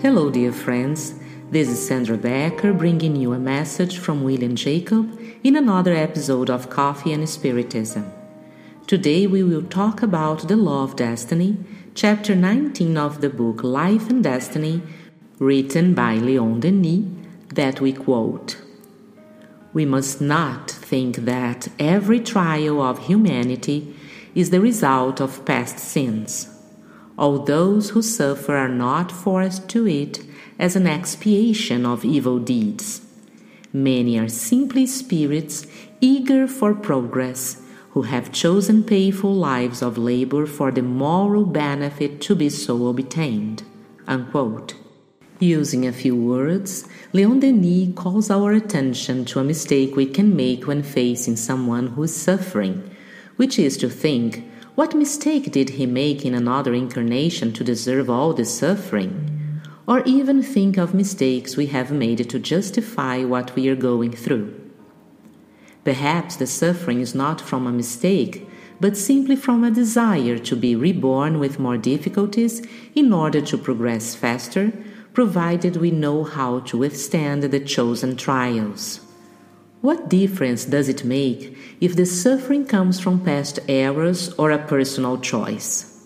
Hello, dear friends. This is Sandra Becker bringing you a message from William Jacob in another episode of Coffee and Spiritism. Today we will talk about the Law of Destiny, chapter 19 of the book Life and Destiny, written by Leon Denis, that we quote We must not think that every trial of humanity is the result of past sins all those who suffer are not forced to it as an expiation of evil deeds. Many are simply spirits eager for progress, who have chosen painful lives of labor for the moral benefit to be so obtained. Unquote. Using a few words, Leon Denis calls our attention to a mistake we can make when facing someone who is suffering, which is to think what mistake did he make in another incarnation to deserve all this suffering? Or even think of mistakes we have made to justify what we are going through. Perhaps the suffering is not from a mistake, but simply from a desire to be reborn with more difficulties in order to progress faster, provided we know how to withstand the chosen trials. What difference does it make if the suffering comes from past errors or a personal choice?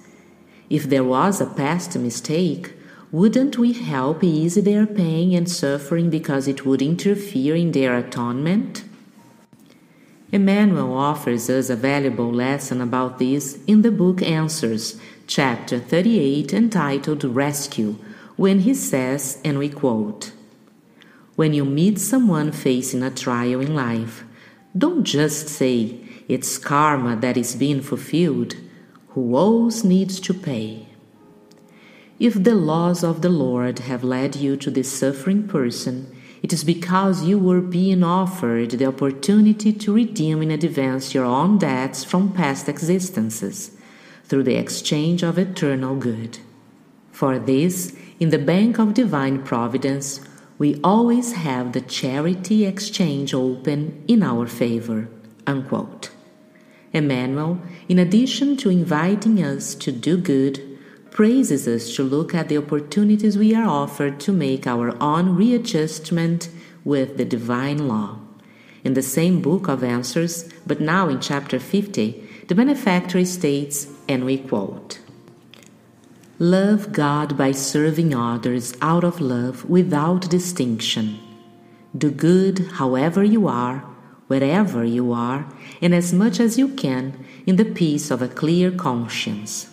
If there was a past mistake, wouldn't we help ease their pain and suffering because it would interfere in their atonement? Emmanuel offers us a valuable lesson about this in the book Answers, chapter 38, entitled Rescue, when he says, and we quote, when you meet someone facing a trial in life, don't just say, it's karma that is being fulfilled. Who owes needs to pay. If the laws of the Lord have led you to this suffering person, it is because you were being offered the opportunity to redeem in advance your own debts from past existences through the exchange of eternal good. For this, in the bank of divine providence, we always have the charity exchange open in our favor. Unquote. Emmanuel, in addition to inviting us to do good, praises us to look at the opportunities we are offered to make our own readjustment with the divine law. In the same book of answers, but now in chapter 50, the benefactor states, and we quote Love God by serving others out of love without distinction. Do good however you are, wherever you are, and as much as you can in the peace of a clear conscience.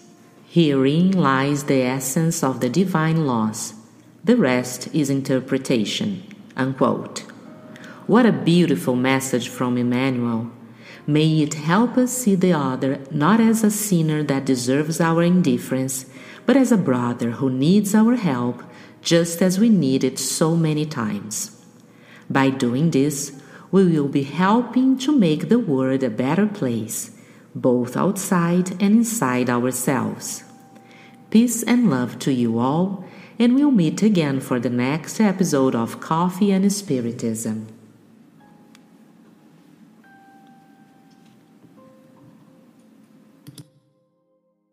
Herein lies the essence of the divine laws. The rest is interpretation. Unquote. What a beautiful message from Emmanuel. May it help us see the other not as a sinner that deserves our indifference, but as a brother who needs our help just as we need it so many times. By doing this, we will be helping to make the world a better place, both outside and inside ourselves. Peace and love to you all, and we'll meet again for the next episode of Coffee and Spiritism.